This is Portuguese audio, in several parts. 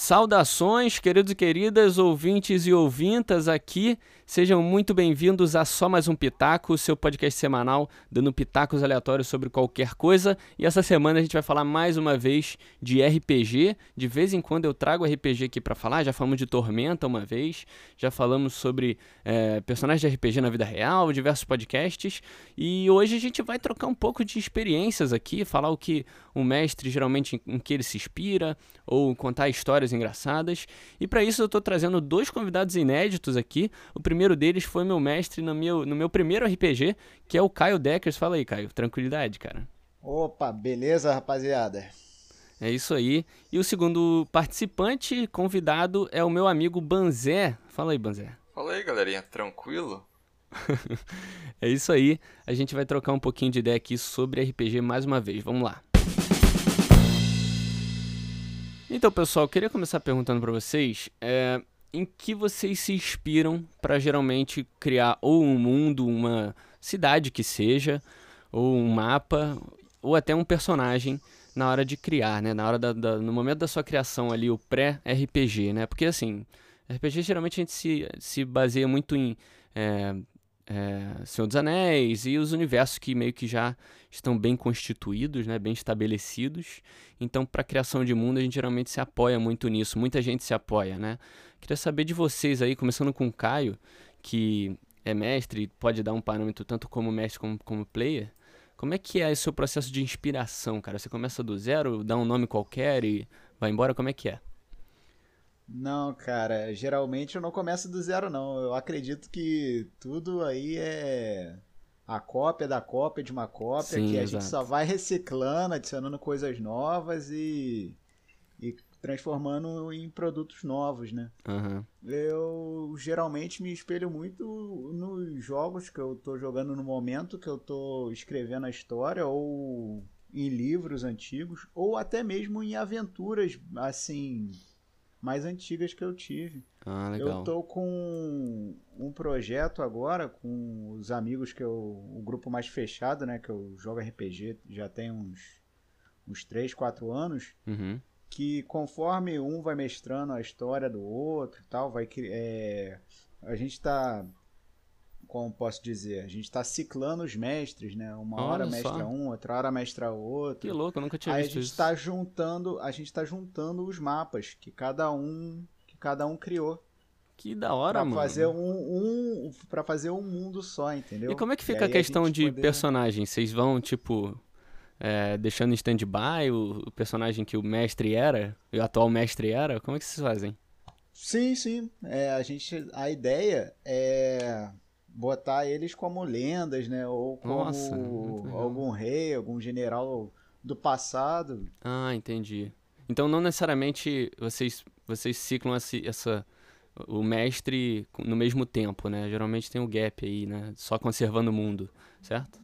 Saudações, queridos e queridas, ouvintes e ouvintas aqui. Sejam muito bem-vindos a Só Mais Um Pitaco, seu podcast semanal dando pitacos aleatórios sobre qualquer coisa. E essa semana a gente vai falar mais uma vez de RPG. De vez em quando eu trago RPG aqui para falar. Já falamos de Tormenta uma vez, já falamos sobre é, personagens de RPG na vida real, diversos podcasts. E hoje a gente vai trocar um pouco de experiências aqui, falar o que o mestre geralmente em, que ele se inspira, ou contar histórias engraçadas. E para isso eu estou trazendo dois convidados inéditos aqui. O primeiro deles foi meu mestre no meu, no meu primeiro RPG, que é o Caio Deckers. Fala aí, Caio. Tranquilidade, cara. Opa, beleza, rapaziada? É isso aí. E o segundo participante, convidado, é o meu amigo Banzé. Fala aí, Banzé. Fala aí, galerinha. Tranquilo? é isso aí. A gente vai trocar um pouquinho de ideia aqui sobre RPG mais uma vez. Vamos lá. Então, pessoal, eu queria começar perguntando para vocês é, em que vocês se inspiram para geralmente criar ou um mundo, uma cidade que seja, ou um mapa, ou até um personagem na hora de criar, né? Na hora da, da no momento da sua criação ali, o pré-RPG, né? Porque assim, RPG geralmente a gente se, se baseia muito em é, é, Senhor dos Anéis e os universos que meio que já estão bem constituídos, né, bem estabelecidos. Então, para a criação de mundo, a gente geralmente se apoia muito nisso. Muita gente se apoia, né? Queria saber de vocês aí, começando com o Caio, que é mestre pode dar um parâmetro tanto como mestre como como player. Como é que é o seu processo de inspiração, cara? Você começa do zero, dá um nome qualquer e vai embora? Como é que é? Não, cara, geralmente eu não começo do zero, não. Eu acredito que tudo aí é a cópia da cópia de uma cópia, Sim, que a exato. gente só vai reciclando, adicionando coisas novas e, e transformando em produtos novos, né? Uhum. Eu geralmente me espelho muito nos jogos que eu tô jogando no momento, que eu tô escrevendo a história, ou em livros antigos, ou até mesmo em aventuras, assim, mais antigas que eu tive. Ah, legal. Eu tô com um projeto agora com os amigos que eu. O grupo mais fechado, né? Que eu jogo RPG já tem uns, uns 3, 4 anos. Uhum. Que conforme um vai mestrando a história do outro e tal, vai é, a gente tá como posso dizer, a gente está ciclando os mestres, né? Uma Olha hora mestra só. um, outra hora mestra outro. Que louco, eu nunca tinha Aí visto a gente está juntando, a gente está juntando os mapas que cada um, que cada um criou. Que da hora, pra mano. Fazer um, um, pra fazer um mundo só, entendeu? E como é que fica a questão a de poder... personagem? Vocês vão, tipo, é, deixando em stand-by o, o, personagem que o mestre era, o atual mestre era? Como é que vocês fazem? Sim, sim. É, a gente, a ideia é botar eles como lendas, né? Ou como Nossa, algum rei, algum general do passado. Ah, entendi. Então não necessariamente vocês vocês ciclam essa, essa o mestre no mesmo tempo, né? Geralmente tem um gap aí, né? Só conservando o mundo, certo?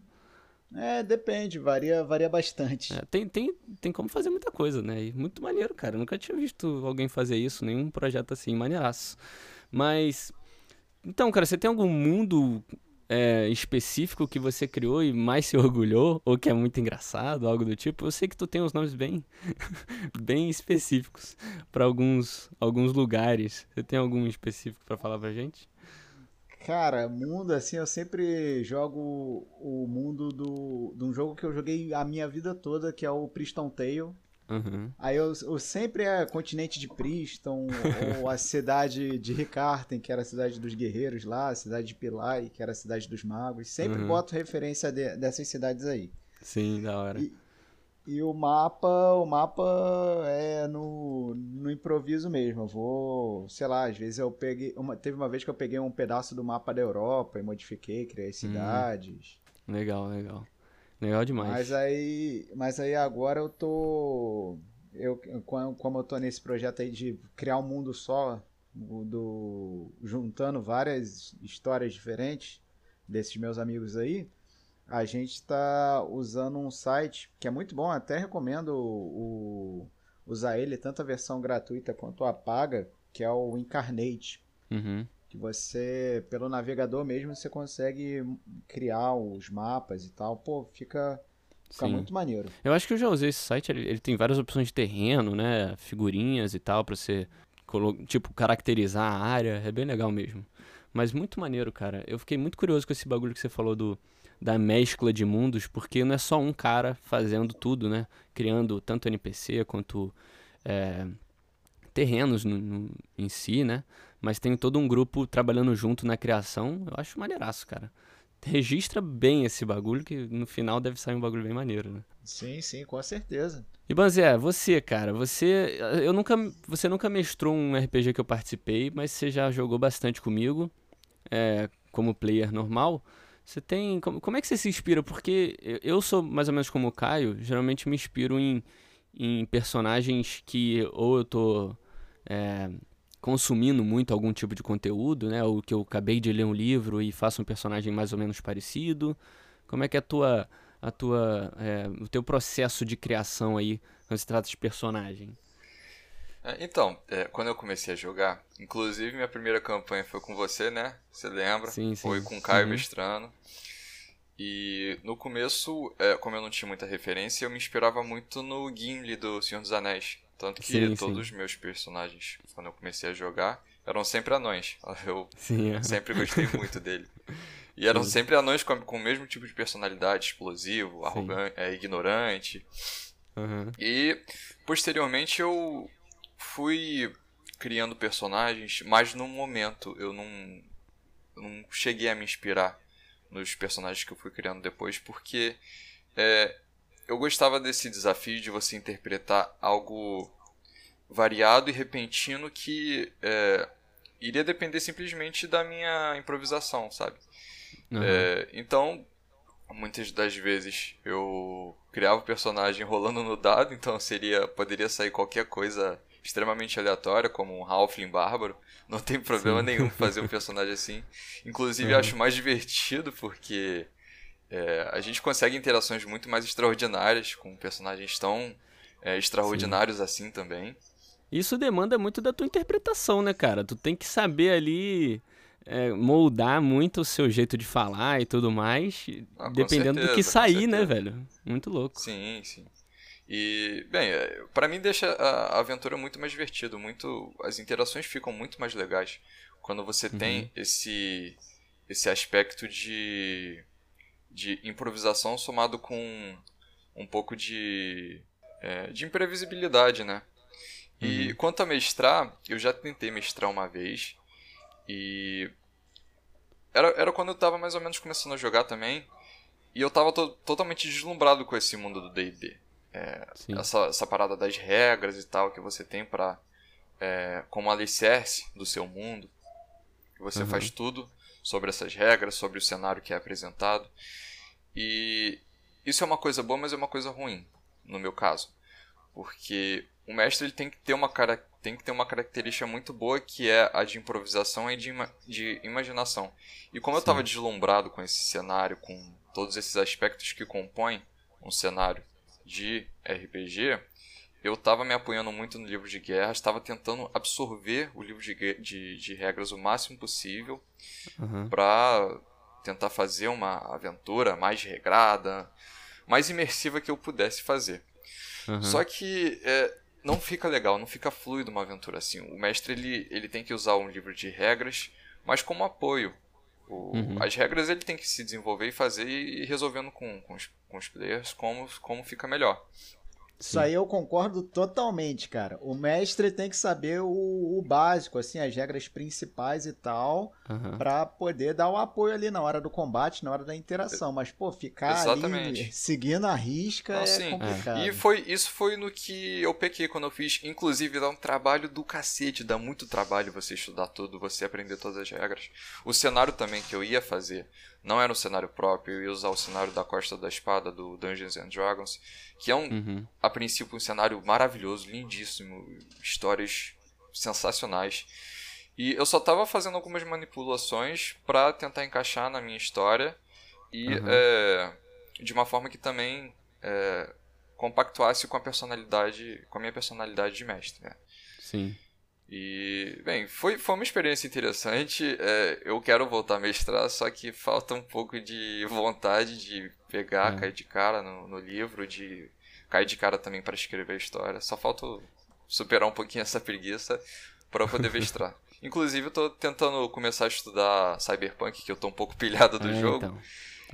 É, depende, varia, varia bastante. É, tem, tem, tem como fazer muita coisa, né? E muito maneiro, cara. Eu nunca tinha visto alguém fazer isso, nenhum projeto assim, maneiraço. Mas então, cara, você tem algum mundo é, específico que você criou e mais se orgulhou, ou que é muito engraçado, algo do tipo? Eu sei que tu tem uns nomes bem, bem específicos para alguns, alguns lugares. Você tem algum específico para falar pra gente? Cara, mundo assim, eu sempre jogo o mundo do, de um jogo que eu joguei a minha vida toda, que é o Priston Tale. Uhum. Aí eu, eu, sempre é continente de Priston, ou a cidade de Ricarten, que era a cidade dos guerreiros lá, a cidade de Pilai, que era a cidade dos magos. Sempre uhum. boto referência de, dessas cidades aí. Sim, da hora. E, e, o mapa, o mapa é no, no improviso mesmo. Eu vou, sei lá, às vezes eu peguei. Uma, teve uma vez que eu peguei um pedaço do mapa da Europa e modifiquei, criei uhum. cidades. Legal, legal. Legal demais. Mas aí, mas aí agora eu tô. Eu, como eu tô nesse projeto aí de criar um mundo só, do, juntando várias histórias diferentes desses meus amigos aí, a gente está usando um site que é muito bom, até recomendo o, usar ele, tanto a versão gratuita quanto a paga, que é o Incarnate. Uhum que você, pelo navegador mesmo, você consegue criar os mapas e tal. Pô, fica, Fica Sim. muito maneiro. Eu acho que eu já usei esse site, ele, ele tem várias opções de terreno, né? Figurinhas e tal, pra você, tipo, caracterizar a área. É bem legal mesmo. Mas muito maneiro, cara. Eu fiquei muito curioso com esse bagulho que você falou do, da mescla de mundos, porque não é só um cara fazendo tudo, né? Criando tanto NPC quanto é, terrenos no, no, em si, né? Mas tem todo um grupo trabalhando junto na criação. Eu acho maneiraço, cara registra bem esse bagulho, que no final deve sair um bagulho bem maneiro, né? Sim, sim, com certeza. E Banzé, você, cara, você. Eu nunca. Você nunca mestrou um RPG que eu participei, mas você já jogou bastante comigo, é, como player normal. Você tem. Como, como é que você se inspira? Porque eu sou mais ou menos como o Caio, geralmente me inspiro em, em personagens que ou eu tô. É, consumindo muito algum tipo de conteúdo, né? Ou que eu acabei de ler um livro e faço um personagem mais ou menos parecido. Como é que é a tua, a tua, é, o teu processo de criação aí quando se trata de personagem? É, então, é, quando eu comecei a jogar, inclusive minha primeira campanha foi com você, né? Você lembra? Sim, sim. Foi com o Caio uhum. Mestrano. E no começo, é, como eu não tinha muita referência, eu me inspirava muito no Gimli do Senhor dos Anéis. Tanto que sim, todos sim. os meus personagens, quando eu comecei a jogar, eram sempre anões. Eu sim, é. sempre gostei muito dele. E eram sempre anões com, com, o mesmo tipo de personalidade, explosivo, arrogante, é, ignorante. Uhum. E posteriormente eu fui criando personagens, mas no momento eu não, não cheguei a me inspirar nos personagens que eu fui criando depois, porque é, eu gostava desse desafio de você interpretar algo variado e repentino que é, iria depender simplesmente da minha improvisação, sabe? Uhum. É, então, muitas das vezes eu criava o personagem rolando no dado, então seria poderia sair qualquer coisa extremamente aleatória, como um Halfling bárbaro. Não tem problema Sim. nenhum fazer um personagem assim. Inclusive, uhum. acho mais divertido porque é, a gente consegue interações muito mais extraordinárias com personagens tão é, extraordinários Sim. assim também. Isso demanda muito da tua interpretação, né, cara? Tu tem que saber ali é, moldar muito o seu jeito de falar e tudo mais, ah, dependendo certeza, do que sair, né, velho? Muito louco. Sim, sim. E, bem, é, para mim deixa a aventura muito mais divertida, muito as interações ficam muito mais legais quando você uhum. tem esse esse aspecto de de improvisação somado com um pouco de, é, de imprevisibilidade, né? E uhum. quanto a mestrar, eu já tentei mestrar uma vez e era, era quando eu tava mais ou menos começando a jogar também e eu tava to totalmente deslumbrado com esse mundo do D&D. É, essa, essa parada das regras e tal que você tem para é, como alicerce do seu mundo. Você uhum. faz tudo sobre essas regras, sobre o cenário que é apresentado. E isso é uma coisa boa, mas é uma coisa ruim, no meu caso. Porque o mestre ele tem que ter uma cara tem que ter uma característica muito boa que é a de improvisação e de, de imaginação. E como Sim. eu estava deslumbrado com esse cenário, com todos esses aspectos que compõem um cenário de RPG, eu estava me apoiando muito no livro de guerra, estava tentando absorver o livro de, de, de regras o máximo possível uhum. para tentar fazer uma aventura mais regrada, mais imersiva que eu pudesse fazer. Uhum. Só que é, não fica legal, não fica fluido uma aventura assim. O mestre ele, ele tem que usar um livro de regras, mas como apoio. O, uhum. As regras ele tem que se desenvolver e fazer e ir resolvendo com, com, os, com os players como, como fica melhor. Isso aí eu concordo totalmente, cara. O mestre tem que saber o, o básico, assim, as regras principais e tal, uhum. para poder dar o apoio ali na hora do combate, na hora da interação. Mas, pô, ficar Exatamente. ali seguindo a risca é sim. complicado. E foi, isso foi no que eu pequei quando eu fiz. Inclusive, dá um trabalho do cacete, dá muito trabalho você estudar tudo, você aprender todas as regras. O cenário também que eu ia fazer não era um cenário próprio, eu ia usar o cenário da Costa da Espada, do Dungeons and Dragons, que é um, uhum. a princípio, um cenário maravilhoso, lindíssimo, histórias sensacionais. E eu só estava fazendo algumas manipulações para tentar encaixar na minha história e uhum. é, de uma forma que também é, compactuasse com a personalidade, com a minha personalidade de mestre. Né? Sim. E, bem, foi, foi uma experiência interessante. É, eu quero voltar a mestrar, só que falta um pouco de vontade de pegar, é. cair de cara no, no livro, de cair de cara também para escrever a história. Só falta superar um pouquinho essa preguiça para poder mestrar. Inclusive, eu tô tentando começar a estudar Cyberpunk, que eu tô um pouco pilhado do é, jogo. Então.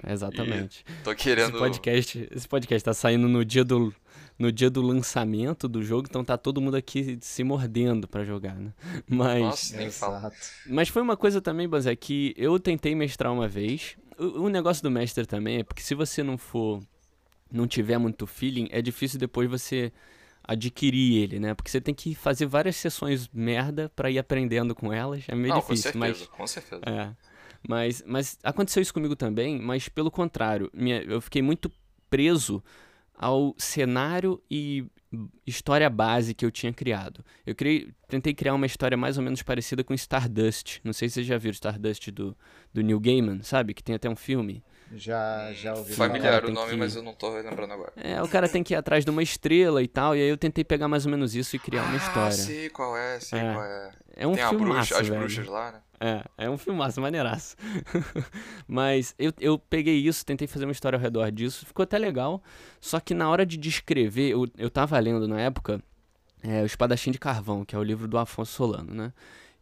Exatamente. E tô querendo. Esse podcast, esse podcast tá saindo no dia do, no dia do lançamento do jogo, então tá todo mundo aqui se mordendo para jogar, né? Mas. Nossa, nem fala. Mas foi uma coisa também, Bazé, que eu tentei mestrar uma vez. O, o negócio do mestre também é porque se você não for. Não tiver muito feeling, é difícil depois você adquirir ele, né? Porque você tem que fazer várias sessões merda para ir aprendendo com elas. É meio não, difícil, com certeza, mas com certeza. É. Mas, mas aconteceu isso comigo também, mas pelo contrário, minha, eu fiquei muito preso ao cenário e história base que eu tinha criado. Eu criei, tentei criar uma história mais ou menos parecida com Stardust. Não sei se vocês já viram Stardust do, do Neil Gaiman, sabe? Que tem até um filme. Já, já ouvi Familiar o nome, que... mas eu não tô lembrando agora. É, o cara tem que ir atrás de uma estrela e tal, e aí eu tentei pegar mais ou menos isso e criar uma ah, história. Ah, sei qual é, sei é. qual é. É um tem filmaço, bruxa, as bruxas lá, né? É, é um filmaço, maneiraço. Mas eu, eu peguei isso, tentei fazer uma história ao redor disso, ficou até legal. Só que na hora de descrever, eu, eu tava lendo na época é, O Espadachim de Carvão, que é o livro do Afonso Solano, né?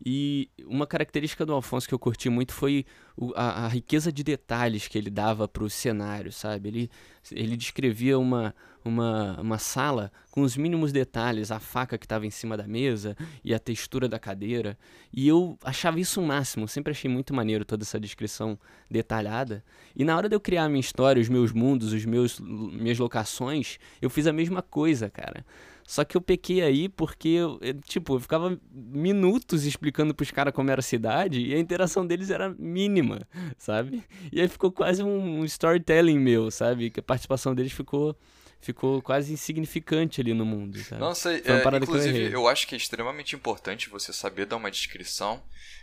E uma característica do Alfonso que eu curti muito foi a, a, riqueza de detalhes que ele dava para o cenário, sabe? Ele, ele descrevia uma, uma, uma sala com os mínimos detalhes, a faca que estava em cima da mesa e a textura da cadeira. E eu achava isso o máximo, sempre achei muito maneiro toda essa descrição detalhada. E na hora de eu criar a minha história, os meus mundos, os meus minhas locações, eu fiz a mesma coisa, cara. Só que eu pequei aí porque, eu, tipo, eu ficava minutos explicando pros caras como era a cidade e a interação deles era mínima, sabe? E aí ficou quase um storytelling meu, sabe? Que a participação deles ficou ficou quase insignificante ali no mundo. Sabe? Não sei, é, inclusive eu, eu, acho que é extremamente importante você saber dar uma descrição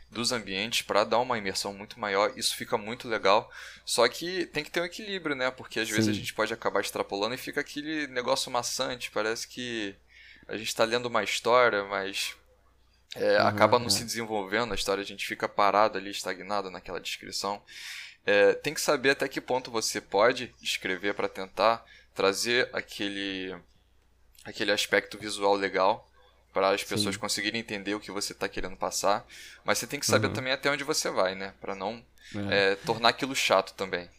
dos ambientes para dar uma imersão muito maior. Isso fica muito legal. Só que tem que ter um equilíbrio, né? Porque às Sim. vezes a gente pode acabar extrapolando e fica aquele negócio maçante. Parece que a gente está lendo uma história, mas é, uhum, acaba não se desenvolvendo a história. A gente fica parado ali, estagnado naquela descrição. É, tem que saber até que ponto você pode escrever para tentar trazer aquele, aquele aspecto visual legal para as pessoas Sim. conseguirem entender o que você está querendo passar. Mas você tem que saber uhum. também até onde você vai, né? Para não é. É, tornar aquilo chato também.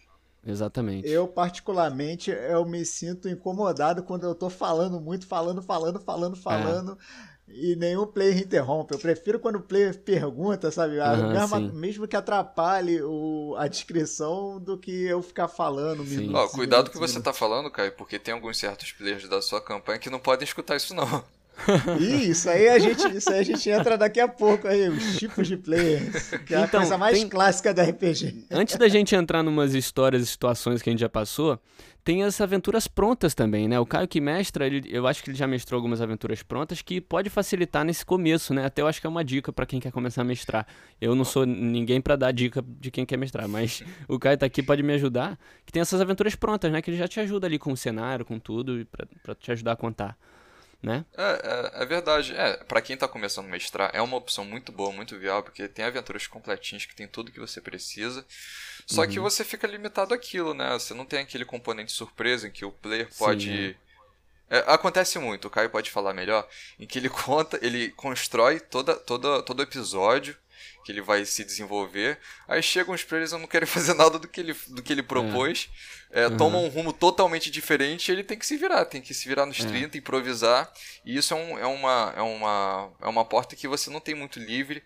Exatamente. Eu, particularmente, eu me sinto incomodado quando eu tô falando muito, falando, falando, falando, falando. É. E nenhum player interrompe. Eu prefiro quando o player pergunta, sabe? Uhum, mesmo, mesmo, que atrapalhe o, a descrição do que eu ficar falando. Minutos, Ó, cuidado que você tá falando, Caio, porque tem alguns certos players da sua campanha que não podem escutar isso, não. Ih, isso aí a gente, isso aí a gente entra daqui a pouco aí, os tipos de players. Que é então, a coisa mais tem... clássica da RPG. Antes da gente entrar numas histórias e situações que a gente já passou, tem as aventuras prontas também, né? O Caio que mestra, ele, eu acho que ele já mestrou algumas aventuras prontas que pode facilitar nesse começo, né? Até eu acho que é uma dica para quem quer começar a mestrar. Eu não sou ninguém para dar dica de quem quer mestrar, mas o Caio tá aqui pode me ajudar, que tem essas aventuras prontas, né? Que ele já te ajuda ali com o cenário, com tudo, para te ajudar a contar né? É, é, é verdade. É, para quem tá começando a mestrar, é uma opção muito boa, muito viável, porque tem aventuras completinhas que tem tudo que você precisa. Só uhum. que você fica limitado àquilo, né? Você não tem aquele componente surpresa em que o player pode. É, acontece muito, o Caio pode falar melhor, em que ele conta, ele constrói toda, toda, todo episódio que ele vai se desenvolver. Aí chegam os players e não querem fazer nada do que ele, do que ele propôs. É. É, uhum. Toma um rumo totalmente diferente e ele tem que se virar, tem que se virar nos é. 30, improvisar. E isso é, um, é, uma, é, uma, é uma porta que você não tem muito livre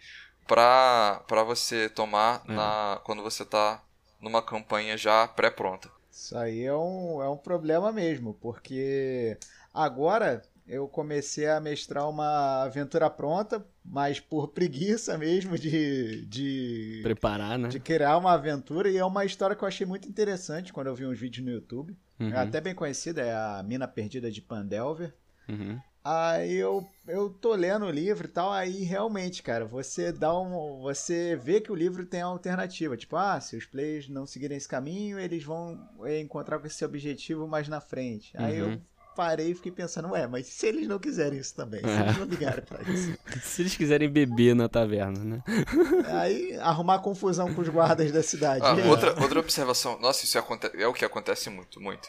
para você tomar é. na, quando você está numa campanha já pré-pronta. Isso aí é um, é um problema mesmo, porque agora eu comecei a mestrar uma aventura pronta, mas por preguiça mesmo de, de preparar, né? De criar uma aventura e é uma história que eu achei muito interessante quando eu vi uns vídeos no YouTube. Uhum. É até bem conhecida, é a Mina Perdida de Pandelver. Uhum. Aí eu, eu tô lendo o livro e tal, aí realmente, cara, você dá um. Você vê que o livro tem alternativa. Tipo, ah, se os players não seguirem esse caminho, eles vão encontrar esse objetivo mais na frente. Aí eu uhum parei e fiquei pensando, ué, mas se eles não quiserem isso também, se é. eles não ligarem pra isso. se eles quiserem beber na taverna, né? Aí arrumar confusão com os guardas da cidade. Ah, é. outra, outra observação, nossa, isso é, é o que acontece muito, muito.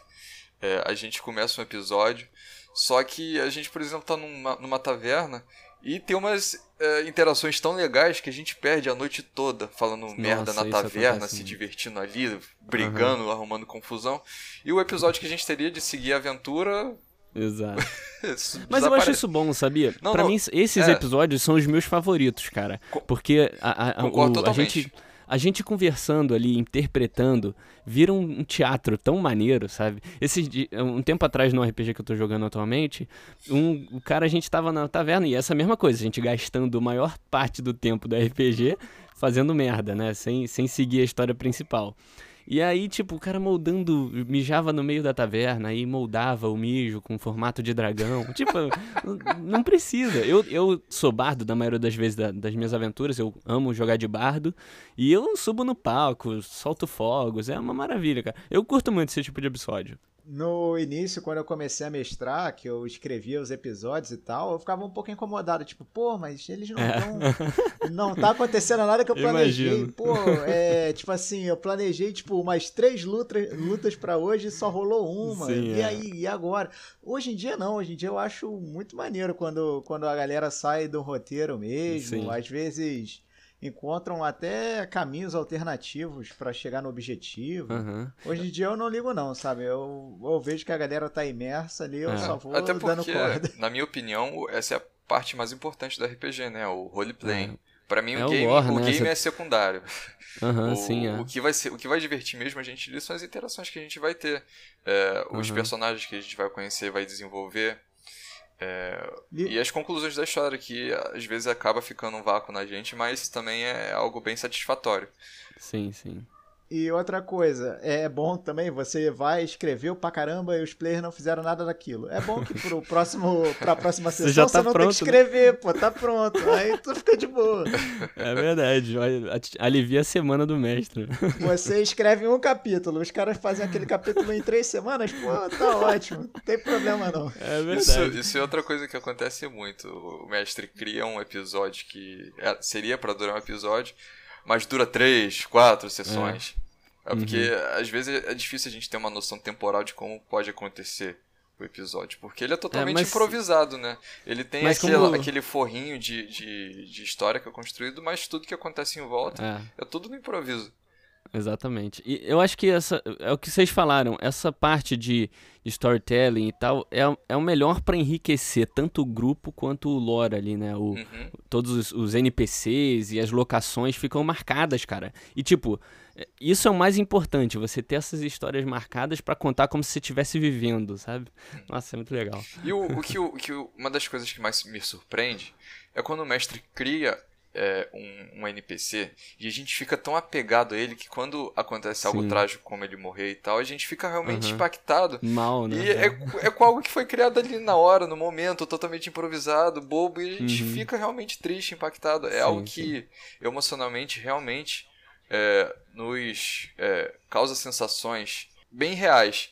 É, a gente começa um episódio, só que a gente, por exemplo, tá numa, numa taverna e tem umas é, interações tão legais que a gente perde a noite toda falando Nossa, merda na taverna, se divertindo ali, brigando, uhum. arrumando confusão. E o episódio que a gente teria de seguir a aventura. Exato. Mas eu acho isso bom, sabia? Não, pra não, mim, esses é... episódios são os meus favoritos, cara. Porque a, a, o, a gente a gente conversando ali, interpretando, vira um, teatro tão maneiro, sabe? Esse, um tempo atrás no RPG que eu tô jogando atualmente, um, o cara, a gente tava na taverna e essa mesma coisa, a gente gastando a maior parte do tempo do RPG fazendo merda, né? Sem, sem seguir a história principal. E aí, tipo, o cara moldando, mijava no meio da taverna, aí moldava o mijo com formato de dragão. tipo, não precisa. Eu, eu sou bardo da maioria das vezes da, das minhas aventuras, eu amo jogar de bardo. E eu subo no palco, solto fogos, é uma maravilha, cara. Eu curto muito esse tipo de episódio no início, quando eu comecei a mestrar, que eu escrevia os episódios e tal, eu ficava um pouco incomodado, tipo, pô, mas eles não estão. É. Não tá acontecendo nada que eu planejei. Imagino. Pô, é tipo assim, eu planejei, tipo, umas três lutas, lutas para hoje e só rolou uma. Sim, e é. aí, e agora? Hoje em dia não, hoje em dia eu acho muito maneiro quando, quando a galera sai do roteiro mesmo. Sim. Às vezes encontram até caminhos alternativos para chegar no objetivo. Uhum. Hoje em dia eu não ligo não, sabe? Eu, eu vejo que a galera tá imersa ali, eu é. só vou até porque, dando corda. Na minha opinião, essa é a parte mais importante do RPG, né? O roleplay. É. Pra mim, é o game, o, o né? game é secundário. Uhum, o, sim, é. o, que vai ser, o que vai divertir mesmo a gente são as interações que a gente vai ter. É, os uhum. personagens que a gente vai conhecer, vai desenvolver. É, e... e... as conclusões da história, que às vezes acaba ficando um vácuo na gente, mas também é algo bem satisfatório. Sim, sim. E outra coisa, é bom também, você vai, escreveu pra caramba e os players não fizeram nada daquilo. É bom que pro próximo, pra próxima sessão você, já tá você não pronto, tem que né? escrever, né? pô, tá pronto. Aí tu fica de boa. É verdade, alivia a semana do mestre. Você escreve um capítulo, os caras fazem aquele capítulo em três semanas, pô, tá ótimo, não tem problema não. É verdade. Isso, isso é outra coisa que acontece muito. O mestre cria um episódio que é, seria para durar um episódio, mas dura três, quatro sessões. É. É porque uhum. às vezes é difícil a gente ter uma noção temporal de como pode acontecer o episódio. Porque ele é totalmente é, mas... improvisado, né? Ele tem aquele, como... aquele forrinho de, de, de, história que é construído, mas tudo que acontece em volta é, é tudo no improviso. Exatamente. E eu acho que essa é o que vocês falaram, essa parte de storytelling e tal é, é o melhor para enriquecer tanto o grupo quanto o lore ali, né? O, uhum. Todos os, os, NPCs e as locações ficam marcadas, cara. E tipo, isso é o mais importante, você ter essas histórias marcadas para contar como se você estivesse vivendo, sabe? Nossa, é muito legal. E o, o que, o, que uma das coisas que mais me surpreende é quando o mestre cria é, um, um, NPC e a gente fica tão apegado a ele que quando acontece algo Sim. trágico como ele morrer e tal, a gente fica realmente uhum. impactado. Mal, né? E é, é com algo que foi criado ali na hora, no momento, totalmente improvisado, bobo, e a gente uhum. fica realmente triste, impactado. É sim, algo que sim. emocionalmente realmente é, nos é, causa sensações bem reais.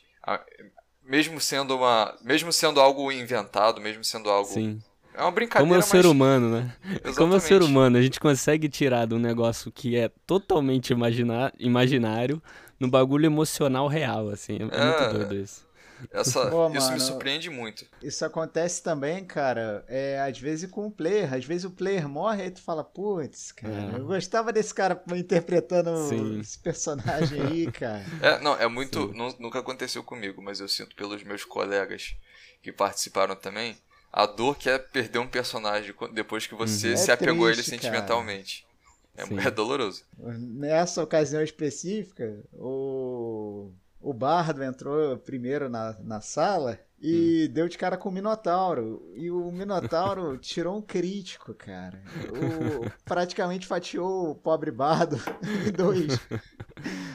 Mesmo sendo uma. Mesmo sendo algo inventado, mesmo sendo algo Sim. É uma brincadeira. Como é o ser humano, né? Exatamente. Como é o ser humano, a gente consegue tirar de um negócio que é totalmente imagina imaginário no bagulho emocional real, assim. É, é muito doido isso. Essa, Pô, isso mano, me surpreende muito. Isso acontece também, cara, é, às vezes com o player. Às vezes o player morre e tu fala, putz, cara, é. eu gostava desse cara interpretando Sim. esse personagem aí, cara. É, não, é muito. Nunca aconteceu comigo, mas eu sinto pelos meus colegas que participaram também a dor que é perder um personagem depois que você uhum. se é apegou a ele sentimentalmente. É, é, doloroso. Nessa ocasião específica, o, o Bardo entrou primeiro na, na sala e hum. deu de cara com o Minotauro. E o Minotauro tirou um crítico, cara. O, praticamente fatiou o pobre Bardo em dois.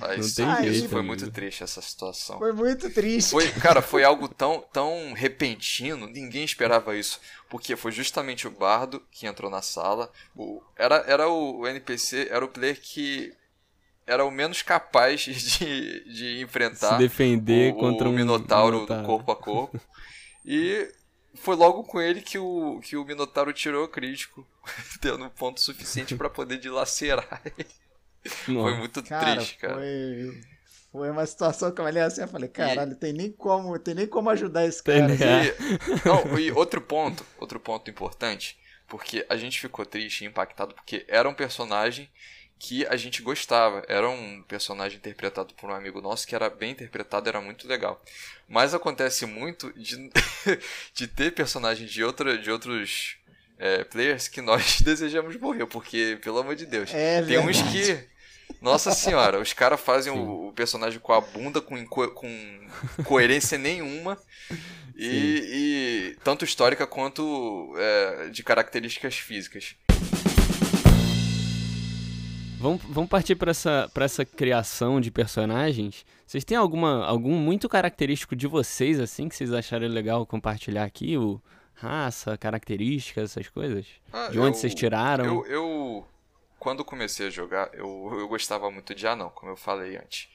Mas, não tem jeito, foi muito triste essa situação. Foi muito triste. Foi, cara, foi algo tão, tão repentino, ninguém esperava isso. Porque foi justamente o Bardo que entrou na sala. O, era, era o, o NPC, era o player que era o menos capaz de, de enfrentar se defender o, contra o um Minotauro, Minotauro corpo a corpo. E foi logo com ele que o, que o Minotauro tirou o crítico, tendo um ponto suficiente para poder dilacerar ele. Foi muito cara, triste, cara. Foi, foi uma situação que eu olhei assim e falei, caralho, e... tem nem como, tem nem como ajudar esse cara. E, não, e outro ponto, outro ponto importante, porque a gente ficou triste e impactado porque era um personagem que a gente gostava. Era um personagem interpretado por um amigo nosso que era bem interpretado, era muito legal. Mas acontece muito de, de ter personagens de, outra, de outros é, players que nós desejamos morrer, porque, pelo amor de Deus, é tem uns que. Nossa senhora, os caras fazem o, o, personagem com a bunda com, com coerência nenhuma. E, e, tanto histórica quanto é, de características físicas. Vamos, vamos partir para essa, essa criação de personagens. Vocês têm alguma, algum muito característico de vocês, assim, que vocês acharem legal compartilhar aqui? O raça, características, essas coisas? Ah, de onde eu, vocês tiraram? Eu, eu, quando comecei a jogar, eu, eu gostava muito de anão, como eu falei antes.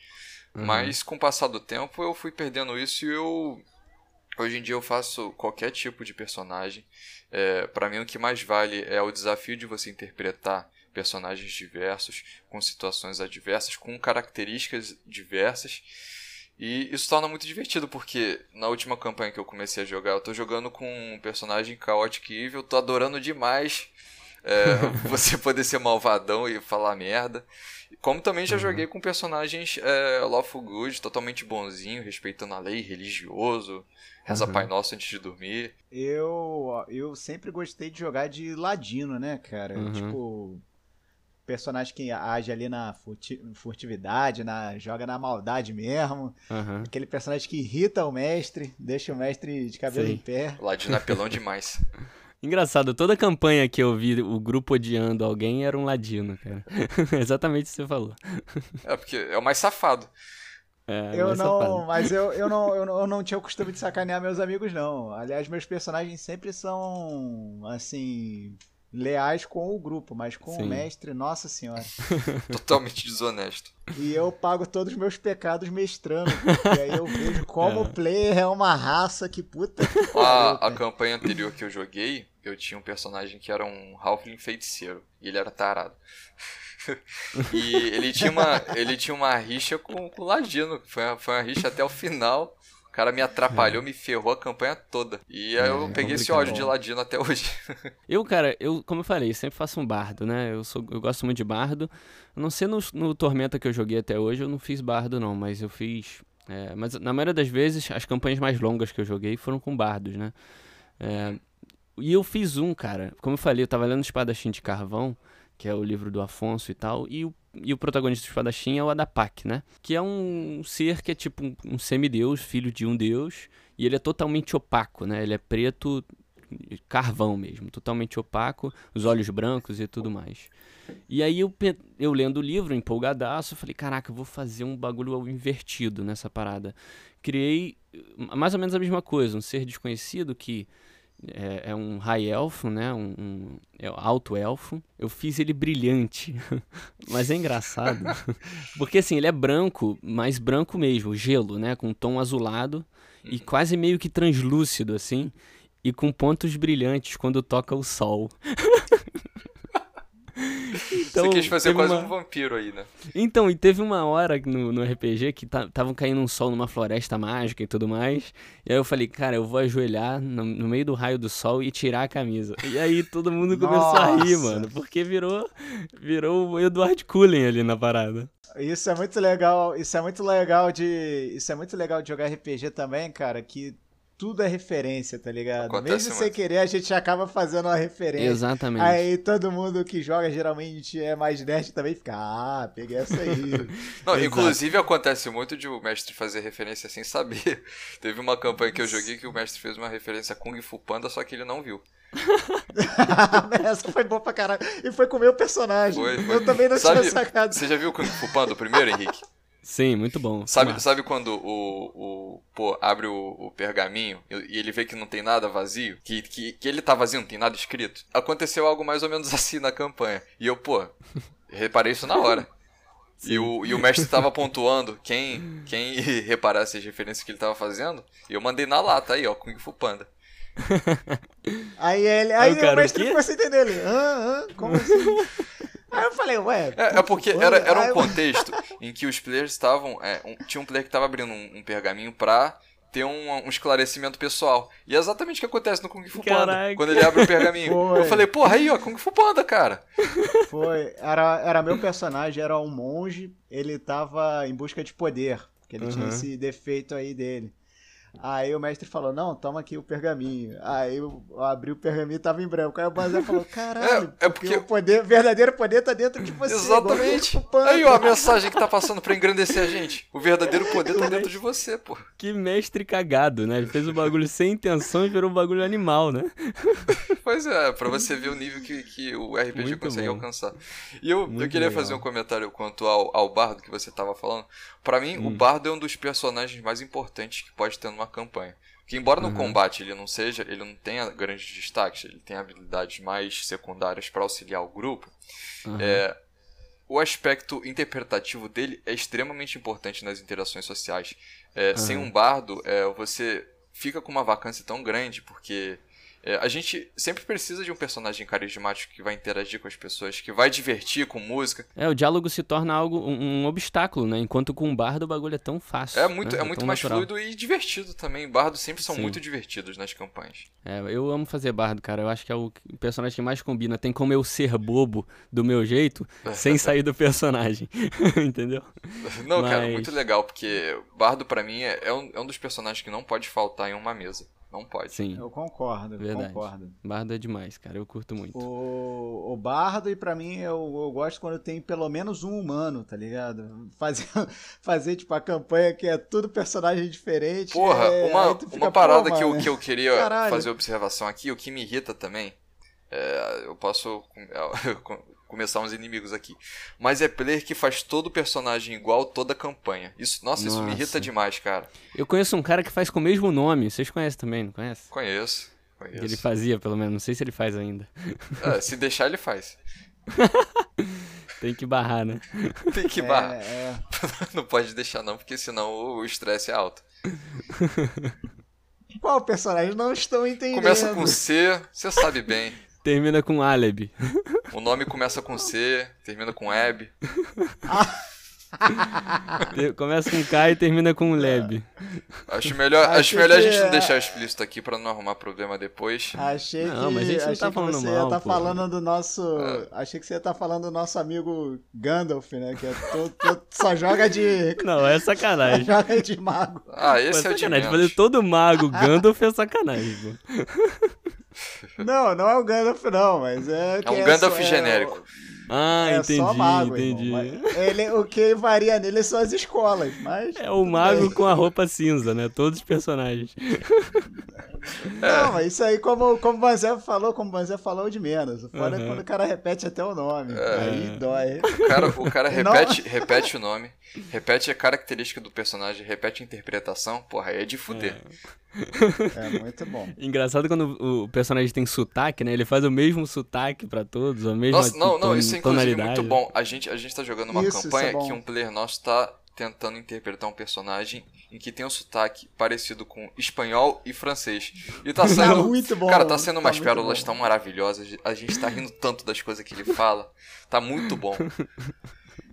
Uhum. Mas com o passar do tempo, eu fui perdendo isso e eu... Hoje em dia eu faço qualquer tipo de personagem. É, para mim o que mais vale é o desafio de você interpretar personagens diversos, com situações adversas, com características diversas. E isso torna muito divertido, porque na última campanha que eu comecei a jogar, eu tô jogando com um personagem Chaotic Evil, tô adorando demais é, você poder ser malvadão e falar merda. Como também já uhum. joguei com personagens é, lawful good, totalmente bonzinho, respeitando a lei, religioso, reza uhum. Pai Nosso antes de dormir. Eu, eu sempre gostei de jogar de ladino, né, cara? Uhum. Tipo, personagem que age ali na furtividade, na, joga na maldade mesmo. Uhum. Aquele personagem que irrita o mestre, deixa o mestre de cabelo Sim. em pé. Ladino é pelão demais. Engraçado, toda campanha que eu vi o grupo odiando alguém era um ladino, cara. Exatamente o que você falou. É, porque é o mais safado. É, eu não, safado. mas eu, eu, não, eu, não, eu não tinha o costume de sacanear meus amigos, não. Aliás, meus personagens sempre são, assim, leais com o grupo, mas com Sim. o mestre, nossa senhora. Totalmente desonesto. E eu pago todos os meus pecados mestrando. e aí eu vejo como o é. player é uma raça que puta que a, a campanha anterior que eu joguei, eu tinha um personagem que era um Halfling feiticeiro. E ele era tarado. e ele tinha uma, ele tinha uma rixa com, com o Ladino. Foi uma, foi uma rixa até o final cara me atrapalhou, é. me ferrou a campanha toda. E aí eu é, peguei esse ódio de ladino até hoje. eu, cara, eu, como eu falei, sempre faço um bardo, né? Eu, sou, eu gosto muito de bardo. Eu não sei no, no Tormenta que eu joguei até hoje, eu não fiz bardo, não, mas eu fiz. É, mas na maioria das vezes, as campanhas mais longas que eu joguei foram com bardos, né? É, e eu fiz um, cara. Como eu falei, eu tava lendo Espadachim de Carvão, que é o livro do Afonso e tal, e o e o protagonista do espadachim é o Adapak, né? Que é um ser que é tipo um, um semideus, filho de um deus, e ele é totalmente opaco, né? Ele é preto, carvão mesmo, totalmente opaco, os olhos brancos e tudo mais. E aí eu, eu lendo o livro, empolgadaço, falei, caraca, eu vou fazer um bagulho invertido nessa parada. Criei mais ou menos a mesma coisa, um ser desconhecido que é, é, um high elfo, né? Um, um é alto elfo. Eu fiz ele brilhante, mas é engraçado porque assim ele é branco, mas branco mesmo, gelo, né? Com um tom azulado e uhum. quase meio que translúcido assim e com pontos brilhantes quando toca o sol. Então, Você quis fazer quase uma... um vampiro aí, né? Então, e teve uma hora no, no RPG que estavam caindo um sol numa floresta mágica e tudo mais. E aí eu falei, cara, eu vou ajoelhar no, no meio do raio do sol e tirar a camisa. E aí todo mundo começou a rir, mano. Porque virou, virou o Edward Cullen ali na parada. Isso é muito legal, isso é muito legal de. Isso é muito legal de jogar RPG também, cara, que tudo é referência, tá ligado? Acontece Mesmo sem querer, a gente acaba fazendo uma referência. Exatamente. Aí todo mundo que joga geralmente é mais nerd também fica, ah, peguei essa aí. Não, inclusive acontece muito de o mestre fazer referência sem saber. Teve uma campanha que eu joguei que o mestre fez uma referência a Kung Fu Panda, só que ele não viu. Essa foi boa pra caralho. E foi com o meu personagem. Foi, foi. Eu também não Sabe, tinha sacado. Você já viu o Kung Fu Panda, o primeiro, Henrique? Sim, muito bom. Sabe, sabe quando o, o pô, abre o, o, pergaminho e ele vê que não tem nada vazio? Que, que, que ele tá vazio, não tem nada escrito? Aconteceu algo mais ou menos assim na campanha. E eu, pô, reparei isso na hora. E o, e o mestre tava pontuando quem, quem reparasse as referências que ele tava fazendo. E eu mandei na lata aí, ó, Kung Fu Panda. Aí ele. Aí, o, o mestre ficou sem entender ele. Hã, hã, como assim? Aí eu falei, ué. É, é porque era, era um contexto em que os players estavam. É, um, tinha um player que tava abrindo um, um pergaminho pra ter um, um, esclarecimento pessoal. E é exatamente o que acontece no Kung Fu Panda. Caraca. Quando ele abre o pergaminho. Foi. Eu falei, porra, aí, ó, Kung Fu Panda, cara. Foi. Era, era meu personagem, era um monge, ele tava em busca de poder. Que ele uhum. tinha esse defeito aí dele. Aí o mestre falou: Não, toma aqui o pergaminho. Aí eu abri o pergaminho e tava em branco. Aí o Banzé falou: Caralho, é, é porque, o poder, verdadeiro poder tá dentro de você. Exatamente. Aí, ó, a mensagem que tá passando pra engrandecer a gente. O verdadeiro poder tá dentro de você, pô. Que mestre cagado, né? Ele fez o bagulho sem intenção e virou um bagulho animal, né? pois é, pra você ver o nível que, que o RPG Muito consegue bom. alcançar. E eu, eu queria legal. fazer um comentário quanto ao, ao bardo que você tava falando. Para mim, hum. o bardo é um dos personagens mais importantes que pode ter numa campanha. Que embora no uhum. combate ele não seja, ele não tenha grandes destaques, ele tem habilidades mais secundárias para auxiliar o grupo. Uhum. É, o aspecto interpretativo dele é extremamente importante nas interações sociais. É, uhum. Sem um bardo, é, você fica com uma vacância tão grande porque é, a gente sempre precisa de um personagem carismático que vai interagir com as pessoas, que vai divertir com música. É, o diálogo se torna algo um, um obstáculo, né? Enquanto com o bardo o bagulho é tão fácil. É muito, né? é, é muito mais natural. fluido e divertido também. Bardos sempre são Sim. muito divertidos nas campanhas. É, eu amo fazer bardo, cara. Eu acho que é o personagem que mais combina. Tem como eu ser bobo do meu jeito, sem sair do personagem. Entendeu? Não, Mas... cara, muito legal, porque bardo para mim é, é um, é um dos personagens que não pode faltar em uma mesa. Não pode. Sim. Eu concordo, Verdade. concordo. Bardo é demais, cara. Eu curto muito. O, o Bardo, e para mim, eu, eu gosto quando tem pelo menos um humano, tá ligado? Fazer, fazer tipo, a campanha que é tudo personagem diferente. Porra, é, uma, fica, uma parada que, eu, que eu queria Caralho. fazer observação aqui, o que me irrita também. É, eu posso começar uns inimigos aqui. Mas é player que faz todo personagem igual toda campanha. Isso, nossa, nossa, isso me irrita demais, cara. Eu conheço um cara que faz com o mesmo nome. Vocês conhecem também, não conhece? Conheço. conheço. Ele fazia, pelo menos. Não sei se ele faz ainda. É, se deixar, ele faz. Tem que barrar, né? Tem que barrar. É, é. não pode deixar, não, porque senão o estresse é alto. Qual personagem? Não estou entendendo. Começa com C, você sabe bem. Termina com Aleb. O nome começa com C, termina com Eb. Começa com K e termina com Leb. Acho melhor, acho melhor a gente não deixar explícito aqui pra não arrumar problema depois. Achei que, não, mas a gente não tá falando você mal, ia estar tá falando do nosso. É. Achei que você ia estar tá falando do nosso amigo Gandalf, né? Que é todo, todo, só joga de. Não, é sacanagem. joga de mago. Ah, esse é, é sacanagem. Fazer todo mago Gandalf é sacanagem, pô. Não, não é o Gandalf, não, mas é. É um Gandalf é, genérico. Ah, é entendi, só mago, entendi. Ele, o que varia nele são as escolas, mas. É o mago com a roupa cinza, né? Todos os personagens. Não, mas isso aí, como, como o Banzé falou, como o Banzé falou de menos. O foda uhum. é quando o cara repete até o nome. É. Aí dói. O cara, o cara repete, repete o nome, repete a característica do personagem, repete a interpretação, porra, aí é de fuder. É. é muito bom. Engraçado quando o personagem tem sotaque, né? Ele faz o mesmo sotaque para todos, a mesma Nossa, não, não, isso é inclusive muito bom. A gente, a gente tá jogando uma isso, campanha isso é que um player nosso tá tentando interpretar um personagem em que tem um sotaque parecido com espanhol e francês. E tá sendo. Tá muito bom. Cara, tá sendo umas tá pérolas tão maravilhosas. A gente tá rindo tanto das coisas que ele fala. Tá muito bom.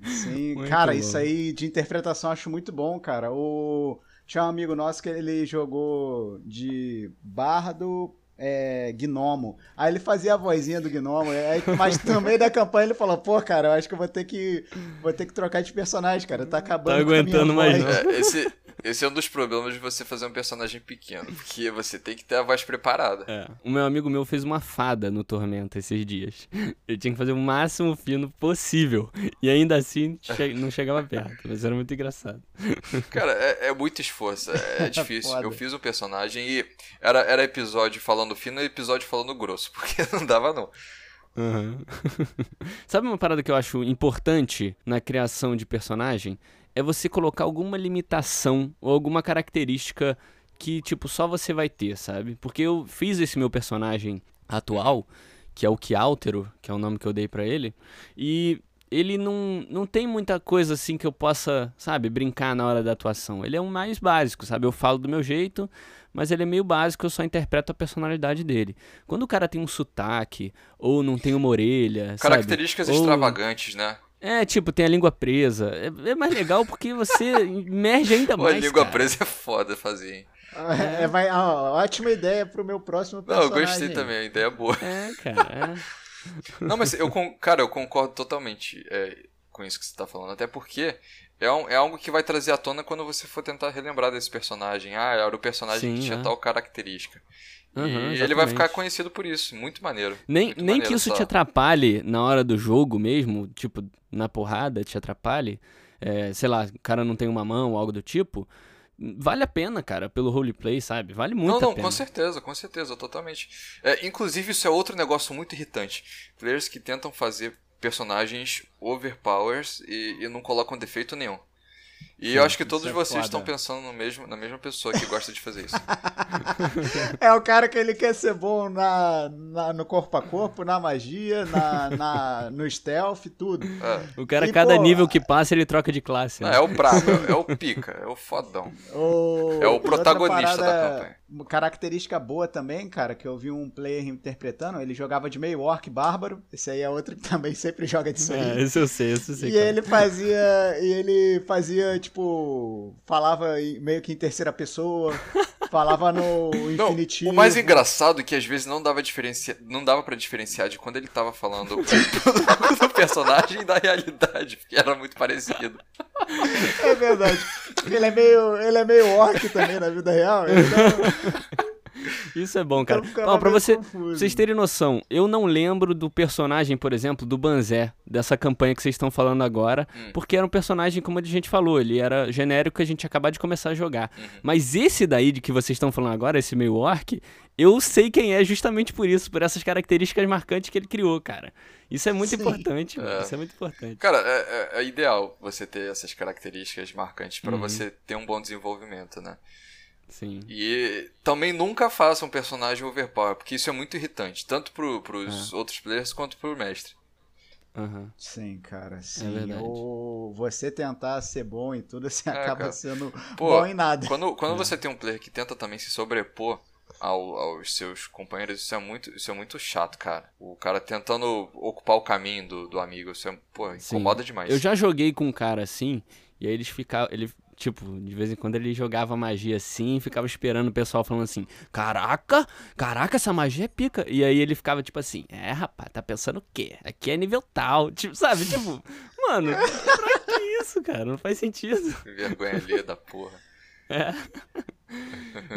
Sim, muito cara, bom. isso aí de interpretação eu acho muito bom, cara. O... Tinha um amigo nosso que ele jogou de bardo é, gnomo. Aí ele fazia a vozinha do gnomo, aí, mas no meio da campanha ele falou, pô, cara, eu acho que eu vou ter que vou ter que trocar de personagem, cara. Tá acabando. Tá aguentando mais. É, esse, esse é um dos problemas de você fazer um personagem pequeno, porque você tem que ter a voz preparada. É. O meu amigo meu fez uma fada no Tormenta esses dias. Ele tinha que fazer o máximo fino possível. E ainda assim che não chegava perto. Mas era muito engraçado. Cara, é, é muito esforço. É, é difícil. Eu fiz um personagem e era, era episódio falando fino e episódio falando grosso, porque não dava não. Uhum. Sabe uma parada que eu acho importante na criação de personagem? É você colocar alguma limitação ou alguma característica que, tipo, só você vai ter, sabe? Porque eu fiz esse meu personagem atual, que é o Kialtero, que é o nome que eu dei para ele, e ele não, não tem muita coisa assim que eu possa, sabe, brincar na hora da atuação. Ele é um mais básico, sabe? Eu falo do meu jeito, mas ele é meio básico, eu só interpreto a personalidade dele. Quando o cara tem um sotaque, ou não tem uma orelha, Características sabe? extravagantes, ou... né? É, tipo, tem a língua presa. É, é mais legal porque você imerge ainda mais. a língua cara. presa é foda fazer, hein? É, é vai, ó, ótima ideia pro meu próximo personagem. Não, eu gostei também, a ideia é boa. É, cara. É. Não, mas eu, cara, eu concordo totalmente é, com isso que você tá falando. Até porque é, um, é algo que vai trazer à tona quando você for tentar relembrar desse personagem. Ah, era o personagem Sim, que tinha é. tal característica. Uhum, e ele vai ficar conhecido por isso. Muito maneiro. Nem, muito nem maneiro, que isso só. te atrapalhe na hora do jogo mesmo, tipo, na porrada, te atrapalhe. É, sei lá, o cara não tem uma mão ou algo do tipo vale a pena, cara, pelo roleplay, sabe? Vale muito não, não, a pena. com certeza, com certeza, totalmente. É, inclusive, isso é outro negócio muito irritante. Players que tentam fazer personagens overpowers e, e não colocam defeito nenhum. E Sim, eu acho que todos é vocês estão pensando no mesmo, na mesma pessoa que gosta de fazer isso. é o cara que ele quer ser bom na, na no corpo a corpo, na magia, na, na no stealth, tudo. É. O cara, e, cada pô, nível que passa, ele troca de classe. Né? é o brabo, é o pica, é o fodão. O... É o protagonista da campanha. Característica boa também, cara, que eu vi um player interpretando, ele jogava de meio orc bárbaro. Esse aí é outro que também sempre joga disso aí. É, esse eu sei, esse eu sei. E cara. ele fazia. E ele fazia, tipo. Falava meio que em terceira pessoa. falava no infinitivo. Não, o mais engraçado é que às vezes não dava diferencia, não dava para diferenciar de quando ele tava falando do personagem e da realidade, porque era muito parecido. É verdade. Ele é meio, ele é meio orc também na vida real. Então... Isso é bom, cara. Ó, pra você, vocês terem noção, eu não lembro do personagem, por exemplo, do Banzé, dessa campanha que vocês estão falando agora, hum. porque era um personagem, como a gente falou, ele era genérico que a gente acabou de começar a jogar. Uhum. Mas esse daí de que vocês estão falando agora, esse meio orc, eu sei quem é justamente por isso, por essas características marcantes que ele criou, cara. Isso é muito Sim. importante. É. Isso é muito importante. Cara, é, é, é ideal você ter essas características marcantes para uhum. você ter um bom desenvolvimento, né? Sim. E também nunca faça um personagem overpower, porque isso é muito irritante, tanto pro, pros é. outros players quanto pro mestre. Uhum. Sim, cara, sim. É Ou você tentar ser bom em tudo, você é, acaba cara. sendo Pô, bom em nada. Quando, quando é. você tem um player que tenta também se sobrepor ao, aos seus companheiros, isso é muito, isso é muito chato, cara. O cara tentando ocupar o caminho do, do amigo, isso é, pô, incomoda sim. demais. Eu já joguei com um cara assim, e aí eles ficavam, ele Tipo, de vez em quando ele jogava magia assim, ficava esperando o pessoal falando assim: Caraca, caraca, essa magia é pica. E aí ele ficava tipo assim: É, rapaz, tá pensando o quê? Aqui é nível tal. Tipo, sabe? Tipo, mano, pra que isso, cara? Não faz sentido. Vergonha ali da porra. É.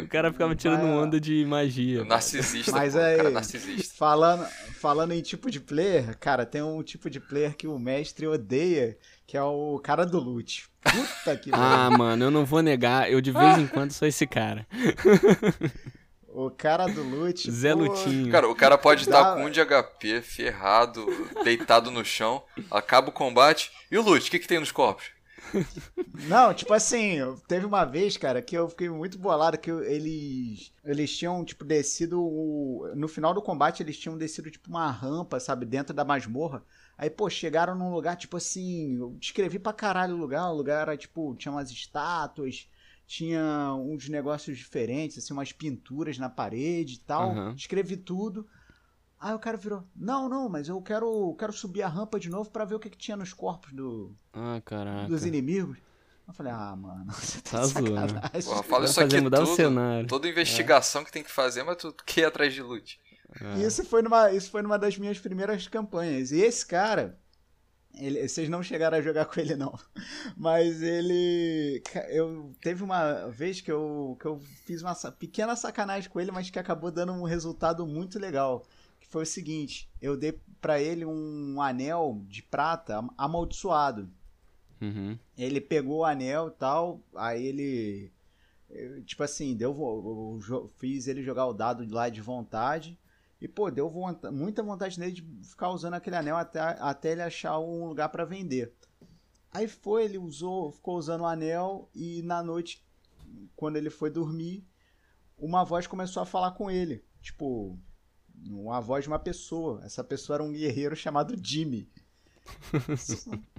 O cara ficava tirando Mas, onda de magia. Narcisista, Mas pô, aí, cara narcisista. Falando, falando em tipo de player, cara, tem um tipo de player que o mestre odeia, que é o cara do loot. Puta que Ah, mano, eu não vou negar, eu de vez em quando sou esse cara. O cara do loot. Zé pô, Lutinho. Cara, o cara pode estar com um de HP, ferrado, deitado no chão, acaba o combate. E o loot, o que, que tem nos corpos? Não, tipo assim, teve uma vez, cara, que eu fiquei muito bolado que eles eles tinham tipo descido no final do combate eles tinham descido tipo uma rampa, sabe, dentro da masmorra. Aí, pô, chegaram num lugar, tipo assim, eu descrevi pra caralho o lugar. O lugar era, tipo, tinha umas estátuas, tinha uns negócios diferentes, assim, umas pinturas na parede e tal. Uhum. Escrevi tudo. Aí o cara virou, não, não, mas eu quero, quero subir a rampa de novo para ver o que, que, tinha nos corpos do, ah, dos inimigos. Eu falei, ah, mano, você tá, tá zoando. Porra, fala isso aqui mudar tudo, o cenário. toda investigação é. que tem que fazer, mas tu quer ir atrás de loot. É. Isso, foi numa, isso foi numa das minhas primeiras campanhas. E esse cara, ele, vocês não chegaram a jogar com ele, não. Mas ele. Eu teve uma vez que eu, que eu fiz uma pequena sacanagem com ele, mas que acabou dando um resultado muito legal. Foi o seguinte: eu dei para ele um anel de prata amaldiçoado. Uhum. Ele pegou o anel e tal, aí ele. Tipo assim, deu, eu, eu fiz ele jogar o dado lá de vontade. E, pô, deu vontade, muita vontade nele de ficar usando aquele anel até, até ele achar um lugar para vender. Aí foi, ele usou, ficou usando o anel e na noite, quando ele foi dormir, uma voz começou a falar com ele. Tipo, uma voz de uma pessoa. Essa pessoa era um guerreiro chamado Jimmy.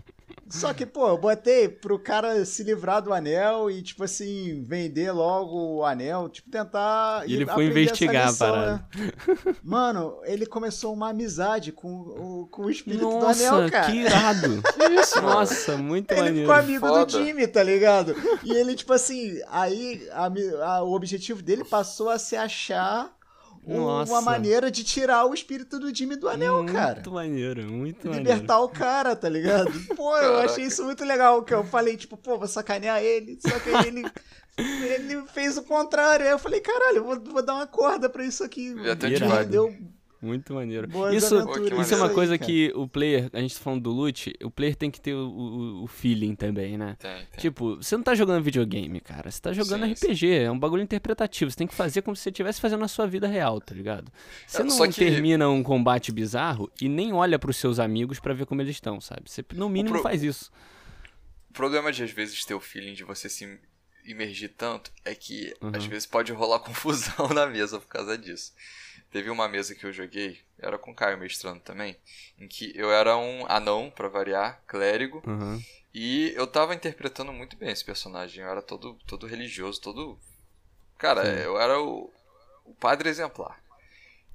Só que, pô, eu botei pro cara se livrar do anel e, tipo assim, vender logo o anel, tipo, tentar. E ele foi investigar a parada. Né? Mano, ele começou uma amizade com o, com o espírito Nossa, do anel, cara. Que irado. Isso, Nossa, muito ele maneiro. Ele ficou amigo Foda. do time, tá ligado? E ele, tipo assim, aí a, a, o objetivo dele passou a se achar Nossa. uma maneira de tirar o espírito do time do anel, muito cara. Muito maneiro, muito maneiro. Libertar o cara, tá ligado? Pô, eu Caraca. achei isso muito legal. Que eu falei, tipo, pô, vou sacanear ele. Só que aí ele, ele fez o contrário. Aí eu falei, caralho, eu vou, vou dar uma corda pra isso aqui. Já Irado. vibe. Deu Muito maneiro. boas Isso, isso é uma aí, coisa cara. que o player, a gente tá falando do loot, o player tem que ter o, o, o feeling também, né? Tem, tem. Tipo, você não tá jogando videogame, cara. Você tá jogando Sim, RPG. É um bagulho interpretativo. Você tem que fazer como se você estivesse fazendo na sua vida real, tá ligado? Você É, não que- termina um combate bizarro e nem olha pros seus amigos pra ver como eles estão, sabe? Você, no mínimo, pro- faz isso. O problema de às vezes ter o feeling de você se imergir tanto é que Uhum. às vezes pode rolar confusão na mesa por causa disso. Teve uma mesa que eu joguei, era com o Caio mestrando também, em que eu era um anão, pra variar, clérigo, Uhum. e eu tava interpretando muito bem esse personagem. Eu era todo, todo religioso, todo. Cara, Sim. eu era o, o padre exemplar.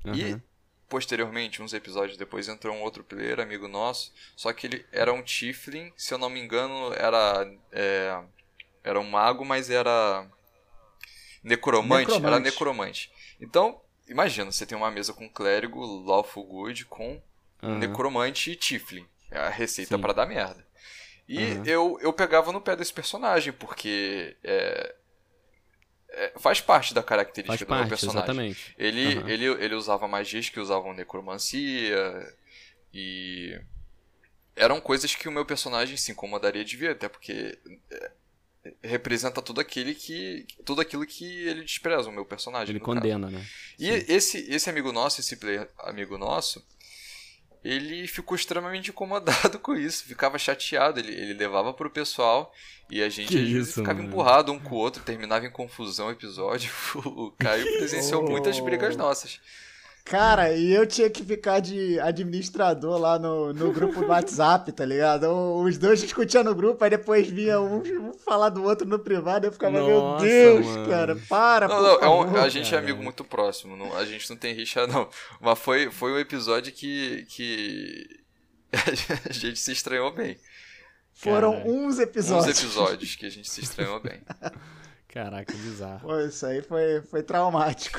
E Uhum. posteriormente, uns episódios depois, entrou um outro player, amigo nosso, só que ele era um Tiflin, se eu não me engano, era. é, era um mago, mas era. Necromante, era Necromante. necromante. Então, imagina, você tem uma mesa com clérigo, lawful good, com um Uhum. necromante e Tiflin. É a receita pra dar merda. E Uhum. eu, eu pegava no pé desse personagem, porque é, é, faz parte da característica Faz do meu parte, personagem. exatamente. Ele, Aham. ele, ele usava magias que usavam necromancia e eram coisas que o meu personagem se incomodaria de ver, até porque é, representa tudo aquele que tudo aquilo que ele despreza o meu personagem. Ele no caso. condena, né? E esse esse amigo nosso, esse player amigo nosso, ele ficou extremamente incomodado com isso, ficava chateado, ele, ele levava pro pessoal e a gente isso, ficava mano. empurrado um com o outro, terminava em confusão o episódio. O Caio presenciou Oh. muitas brigas nossas. Cara, e eu tinha que ficar de administrador lá no, no grupo do WhatsApp, tá ligado? Os dois discutiam no grupo, aí depois vinha um, um falar do outro no privado, eu ficava, Nossa, meu Deus, mano. cara, para, Não, por não, é um- favor. a gente é cara. amigo muito próximo, não- a gente não tem rixa não. Mas foi, foi um episódio que, que a gente se estranhou bem. Foram Cara, uns Uns episódios. episódios que a gente se estranhou bem. Caraca, bizarro. Pô, isso aí foi, foi traumático.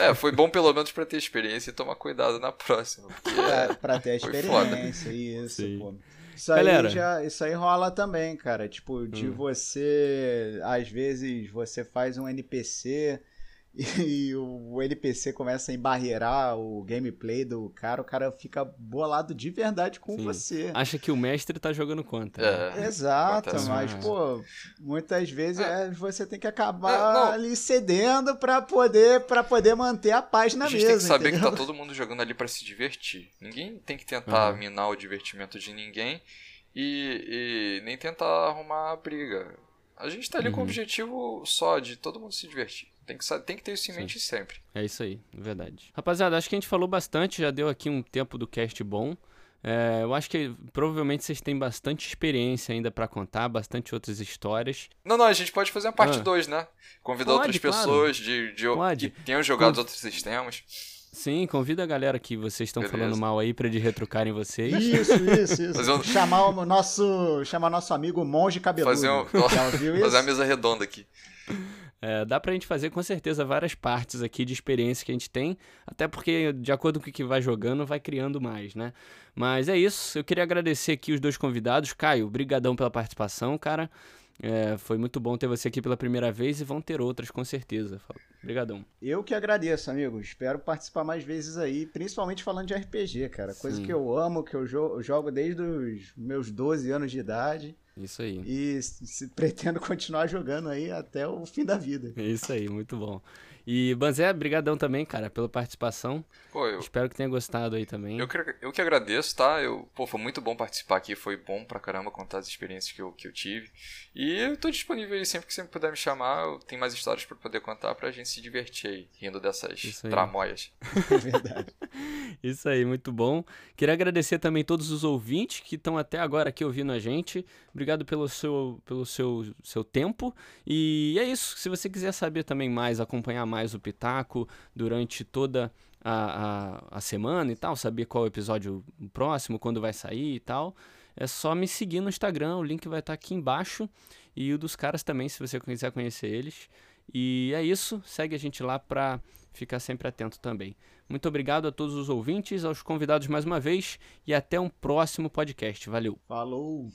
É, foi bom pelo menos pra ter experiência e tomar cuidado na próxima. Porque pra, pra ter a experiência, isso, Sim. pô. Isso Galera. aí, já, isso aí rola também, cara. Tipo, de Hum. você. Às vezes você faz um NPC e o NPC começa a embarrear o gameplay do cara, o cara fica bolado de verdade com Sim. você. Acha que o mestre tá jogando contra. né? É, Exato, acontece mas, pô, muitas vezes É. é, você tem que É, acabar não. ali cedendo pra poder, pra poder manter a paz na a gente mesa. tem que saber entendeu? que tá todo mundo jogando ali pra se divertir. Ninguém tem que tentar Uhum. minar o divertimento de ninguém e, e nem tentar arrumar briga. A gente tá ali com o Uhum. objetivo só de todo mundo se divertir. Tem que, tem que ter isso em mente sempre. É isso aí, verdade. Rapaziada, acho que a gente falou bastante, já deu aqui um tempo do cast bom. É, eu acho que provavelmente vocês têm bastante experiência ainda pra contar, bastante outras histórias. Não, não, a gente pode fazer uma parte Ah. 2, né? Convidar Pode, outras claro. pessoas de, de, Pode. que tenham jogado Conv- outros sistemas. Sim, convida a galera que vocês estão Beleza. falando mal aí pra eles retrucarem vocês. Isso, isso, isso. Um- Chamar o nosso, chamar nosso amigo monge cabeludo. Fazer, um, fazer uma mesa redonda aqui. É, dá pra gente fazer com certeza várias partes aqui de experiência que a gente tem, até porque de acordo com o que vai jogando, vai criando mais, né? Mas é isso, eu queria agradecer aqui os dois convidados. Caio, brigadão pela participação, cara. É, foi muito bom ter você aqui pela primeira vez e vão ter outras com certeza. Brigadão. Eu que agradeço, amigo. Espero participar mais vezes aí, principalmente falando de RPG, cara. Coisa Sim. que eu amo, que eu jo- eu jogo desde os meus 12 anos de idade. Isso aí. E se, pretendo continuar jogando aí até o fim da vida. Isso aí, muito bom. E Banzé, brigadão também, cara, pela participação. Pô, eu... Espero que tenha gostado aí também. Eu que, eu que agradeço, tá? Eu, pô, foi muito bom participar aqui, foi bom pra caramba contar as experiências que eu, que eu tive. E eu tô disponível aí sempre que você puder me chamar, eu tenho mais histórias para poder contar pra gente se divertir aí, rindo dessas tramóias. É verdade. Isso aí, muito bom. Queria agradecer também todos os ouvintes que estão até agora aqui ouvindo a gente. Obrigado pelo seu, pelo seu, seu tempo. E é isso. Se você quiser saber também mais, acompanhar mais o Pitaco durante toda a, a, a semana e tal, saber qual episódio próximo, quando vai sair e tal, é só me seguir no Instagram. O link vai estar aqui embaixo. E o dos caras também, se você quiser conhecer eles. E é isso. Segue a gente lá para ficar sempre atento também. Muito obrigado a todos os ouvintes, aos convidados mais uma vez e até um próximo podcast. Valeu. Falou.